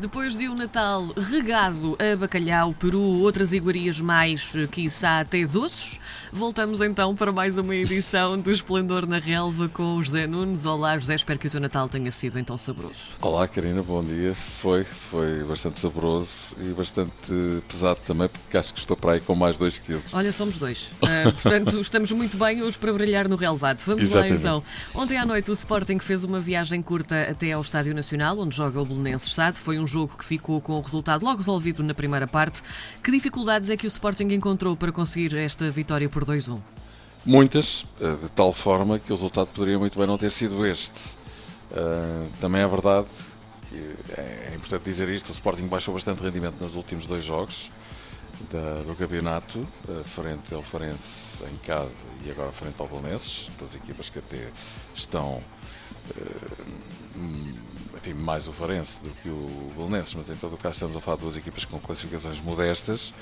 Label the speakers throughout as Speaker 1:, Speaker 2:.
Speaker 1: Depois de um Natal regado a bacalhau, peru, outras iguarias mais, eh, quiçá até doces, voltamos então para mais uma edição do Esplendor na Relva com o José Nunes. Olá, José, espero que o teu Natal tenha sido então saboroso.
Speaker 2: Olá, Karina, bom dia. Foi, foi bastante saboroso e bastante pesado também, porque acho que estou para aí com mais 2 quilos.
Speaker 1: Olha, somos dois. Uh, portanto, estamos muito bem hoje para brilhar no relevado. Vamos
Speaker 2: Exatamente.
Speaker 1: lá então. Ontem à noite o Sporting fez uma viagem curta até ao Estádio Nacional, onde joga o Belenenses Sade. Foi um jogo que ficou com o resultado logo resolvido na primeira parte. Que dificuldades é que o Sporting encontrou para conseguir esta vitória por 2-1?
Speaker 2: Muitas, eh, de tal forma que o resultado poderia muito bem não ter sido este. Eh, Também é verdade, que é importante dizer isto, o Sporting baixou bastante rendimento nos últimos dois jogos do campeonato, eh, frente ao Farense em casa e agora frente ao Belenenses, duas equipas que até estão enfim, mais o Farense do que o Belenenses, mas em todo o caso estamos a falar de duas equipas com classificações modestas,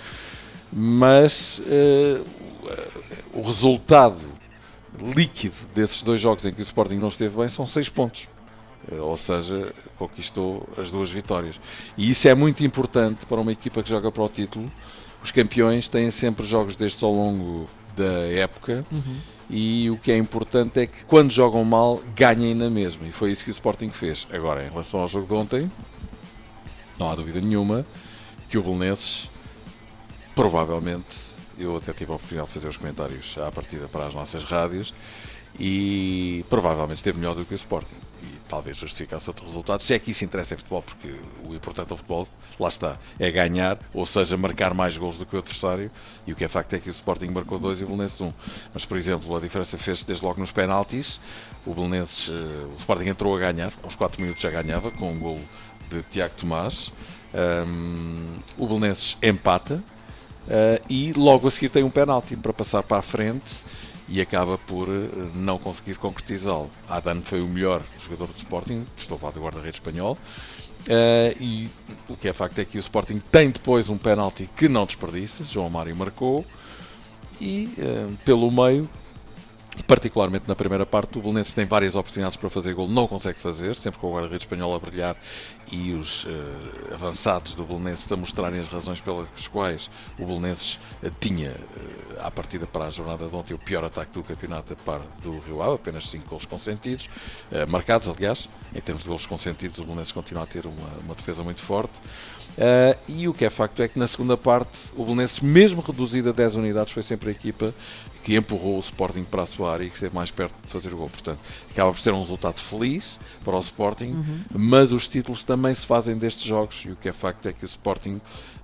Speaker 2: mas eh, o resultado líquido desses dois jogos em que o Sporting não esteve bem são seis pontos. Eh, Ou seja, conquistou as duas vitórias. E isso é muito importante para uma equipa que joga para o título. Os campeões têm sempre jogos destes ao longo da época e o que é importante é que quando jogam mal ganhem na mesma. E foi isso que o Sporting fez. Agora, em relação ao jogo de ontem, não há dúvida nenhuma que o Belenenses provavelmente, eu até tive a oportunidade de fazer os comentários à partida para as nossas rádios e provavelmente esteve melhor do que o Sporting e talvez justificasse outro resultado, se é que isso interessa em futebol, porque o importante do futebol, lá está, é ganhar, ou seja, marcar mais gols do que o adversário e o que é facto é que o Sporting marcou dois e o Belenenses um. Mas, por exemplo, a diferença fez desde logo nos penaltis, o Belenenses, eh, o Sporting entrou a ganhar, aos 4 minutos já ganhava, com um gol de Tiago Tomás, Ahm, o Belenenses empata, Uh, e logo a seguir tem um penalti para passar para a frente e acaba por uh, não conseguir concretizá-lo. Adan foi o melhor jogador do Sporting, estou a falar do guarda-redes espanhol, uh, e o que é facto é que o Sporting tem depois um penalti que não desperdiça, João Mário marcou, e uh, pelo meio, particularmente na primeira parte, o Belenenses tem várias oportunidades para fazer gol, não consegue fazer, sempre com o guarda-redes espanhol a brilhar e os eh, avançados do Belenenses a mostrarem as razões pelas quais o Belenenses eh, tinha, eh, à partida para a jornada de ontem, o pior ataque do campeonato a par do Rio Ave, apenas 5 gols consentidos, eh, marcados, aliás, em termos de gols consentidos, o Belenenses continua a ter uma, uma defesa muito forte. Uh, e o que é facto é que na segunda parte o Belenenses, mesmo reduzido a 10 unidades, foi sempre a equipa que empurrou o Sporting para a sua área e que esteve mais perto de fazer o gol. Portanto, acaba por ser um resultado feliz para o Sporting, mas os títulos também se fazem destes jogos e o que é facto é que o Sporting,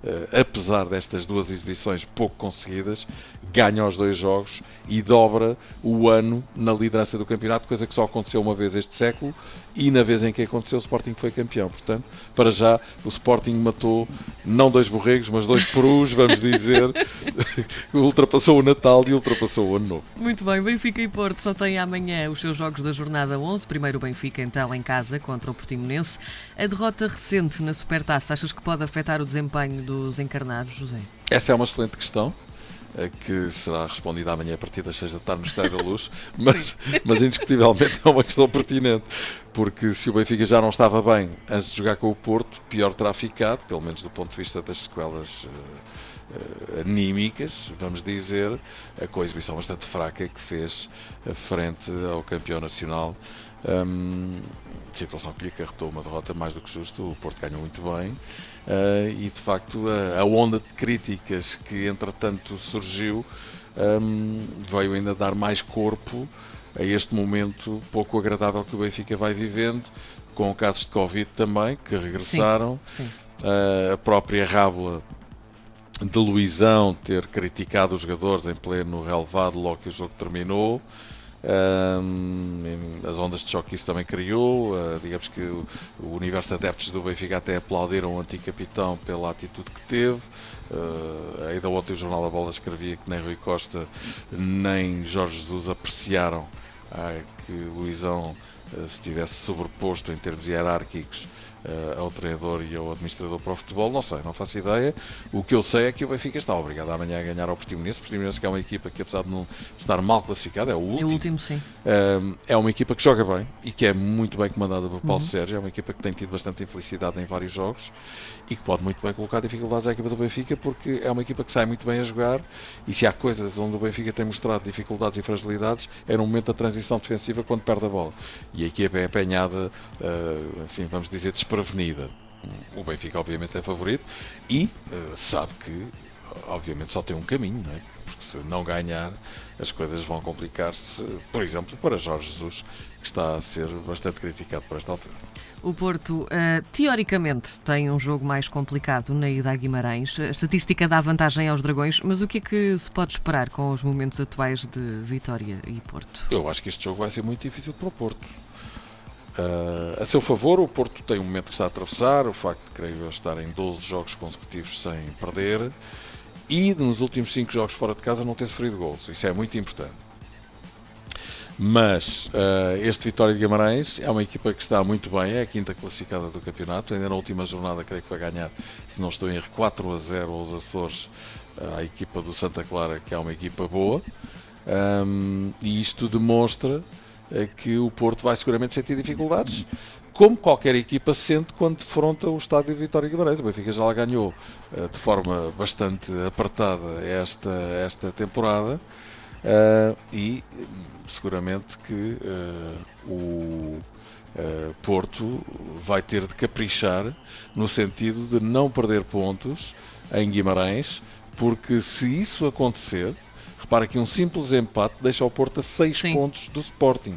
Speaker 2: uh, apesar destas duas exibições pouco conseguidas, ganha os dois jogos e dobra o ano na liderança do campeonato, coisa que só aconteceu uma vez este século e na vez em que aconteceu o Sporting foi campeão. Portanto, para já o Sporting matou não dois borregos, mas dois perus, vamos dizer, ultrapassou o Natal e ultrapassou o Ano Novo.
Speaker 1: Muito bem, Benfica e Porto só têm amanhã os seus jogos da jornada 11. Primeiro o Benfica, então, em casa contra o Portimonense. A derrota recente na Supertaça, achas que pode afetar o desempenho dos encarnados, José?
Speaker 2: Essa é uma excelente questão. Que será respondida amanhã a partir das 6 da tarde no Estádio da Luz, mas, mas indiscutivelmente é uma questão pertinente, porque se o Benfica já não estava bem antes de jogar com o Porto, pior terá ficado, pelo menos do ponto de vista das sequelas eh, anímicas, vamos dizer, com a exibição bastante fraca que fez frente ao campeão nacional. Hum, situação que lhe acarretou uma derrota mais do que justa. O Porto ganhou muito bem eh, e, de facto, a, a onda de críticas que entretanto surgiu hum, veio ainda dar mais corpo a este momento pouco agradável que o Benfica vai vivendo, com casos de Covid também que regressaram.
Speaker 1: Sim.
Speaker 2: Uh, a própria Rábula de Luizão ter criticado os jogadores em pleno relevado logo que o jogo terminou. As ondas de choque que isso também criou. Uh, digamos que o, o universo de adeptos do Benfica até aplaudiram o anticapitão pela atitude que teve. Uh, ainda ontem o Jornal da Bola escrevia que nem Rui Costa nem Jorge Jesus apreciaram ah, que Luizão eh, se tivesse sobreposto em termos hierárquicos uh, ao treinador e ao administrador para o futebol, não sei, não faço ideia. O que eu sei é que o Benfica está obrigado amanhã a ganhar ao Portimonense. O Portimonense que é uma equipa que, apesar de não estar mal classificada, é o último.
Speaker 1: É o último, sim.
Speaker 2: Uh, é uma equipa que joga bem e que é muito bem comandada por Paulo uhum. Sérgio. É uma equipa que tem tido bastante infelicidade em vários jogos e que pode muito bem colocar dificuldades à equipa do Benfica porque é uma equipa que sai muito bem a jogar e se há coisas onde o Benfica tem mostrado dificuldades e fragilidades é no momento da transição defensiva quando perde a bola. E a equipa é apanhada, uh, enfim, vamos dizer, desprevenida. O Benfica, obviamente, é favorito e uh, sabe que, obviamente, só tem um caminho, não é? Porque se não ganhar, as coisas vão complicar-se, por exemplo, para Jorge Jesus, que está a ser bastante criticado por esta altura.
Speaker 1: O Porto, uh, teoricamente, tem um jogo mais complicado na ida a Guimarães. A estatística dá vantagem aos Dragões, mas o que é que se pode esperar com os momentos atuais de Vitória e Porto?
Speaker 2: Eu acho que este jogo vai ser muito difícil para o Porto. Uh, a seu favor, o Porto tem um momento que está a atravessar, o facto de, creio eu, estar em 12 jogos consecutivos sem perder e nos últimos 5 jogos fora de casa não ter sofrido gols. Isso é muito importante. Mas uh, este Vitória de Guimarães é uma equipa que está muito bem, é a quinta classificada do campeonato. Ainda na última jornada, creio que vai ganhar, se não estou em erro, 4 a 0 aos Açores, uh, a equipa do Santa Clara, que é uma equipa boa. Um, e isto demonstra que o Porto vai seguramente sentir dificuldades, como qualquer equipa sente quando defronta o estádio de Vitória Guimarães. O Benfica já ganhou uh, de forma bastante apertada esta, esta temporada uh, e seguramente que uh, o Porto vai ter de caprichar no sentido de não perder pontos em Guimarães, porque se isso acontecer, Repara que um simples empate deixa o Porto a 6 pontos do Sporting.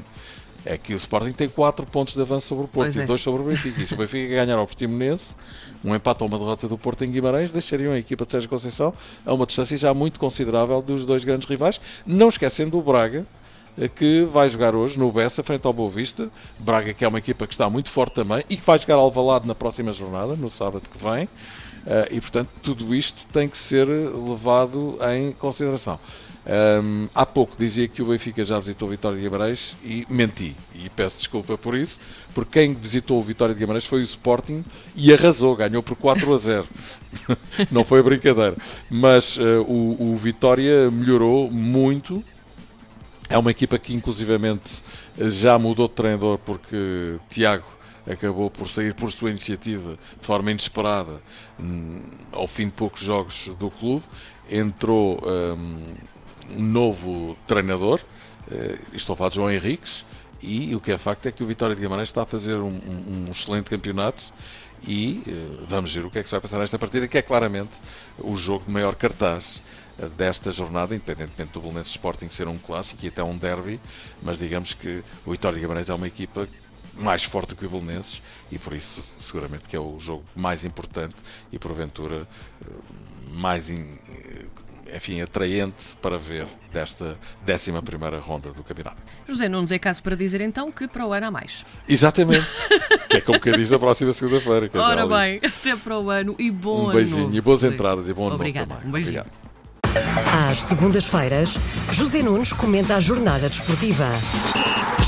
Speaker 2: É que o Sporting tem 4 pontos de avanço sobre o Porto pois e 2 é. sobre o Benfica. E se o Benfica ganhar ao Portimonense, um empate ou uma derrota do Porto em Guimarães, deixariam a equipa de Sérgio Conceição a uma distância já muito considerável dos dois grandes rivais, não esquecendo o Braga, eh, que vai jogar hoje no Bessa, frente ao Boa Vista. Braga, que é uma equipa que está muito forte também e que vai jogar ao Valado na próxima jornada, no sábado que vem. Eh, e, portanto, tudo isto tem que ser levado em consideração. Um, há pouco dizia que o Benfica já visitou o Vitória de Guimarães e menti. E peço desculpa por isso, porque quem visitou o Vitória de Guimarães foi o Sporting e arrasou, ganhou por 4 a 0. Não foi brincadeira. Mas uh, o, o Vitória melhorou muito. É uma equipa que, inclusivamente, já mudou de treinador porque Tiago acabou por sair por sua iniciativa de forma inesperada hum, ao fim de poucos jogos do clube. Entrou. Um, um novo treinador, uh, estou a falar de João Henriques, e o que é facto é que o Vitória de Guimarães está a fazer um, um, um excelente campeonato e uh, vamos ver o que é que se vai passar nesta partida, que é claramente o jogo de maior cartaz uh, desta jornada, independentemente do Belenenses Sporting ser um clássico e até um derby, mas digamos que o Vitória de Guimarães é uma equipa mais forte que o Belenenses e por isso seguramente que é o jogo mais importante e porventura mais in, enfim, atraente para ver desta 11 ronda do campeonato.
Speaker 1: José Nunes é caso para dizer então que para o ano há mais.
Speaker 2: Exatamente, que é como que diz a próxima segunda-feira.
Speaker 1: É Ora bem, até para o ano e bom
Speaker 2: um ano. Um beijinho e boas entradas e bom
Speaker 1: ano
Speaker 2: também.
Speaker 1: Um beijinho. Obrigado.
Speaker 3: Às segundas-feiras, José Nunes comenta a jornada desportiva.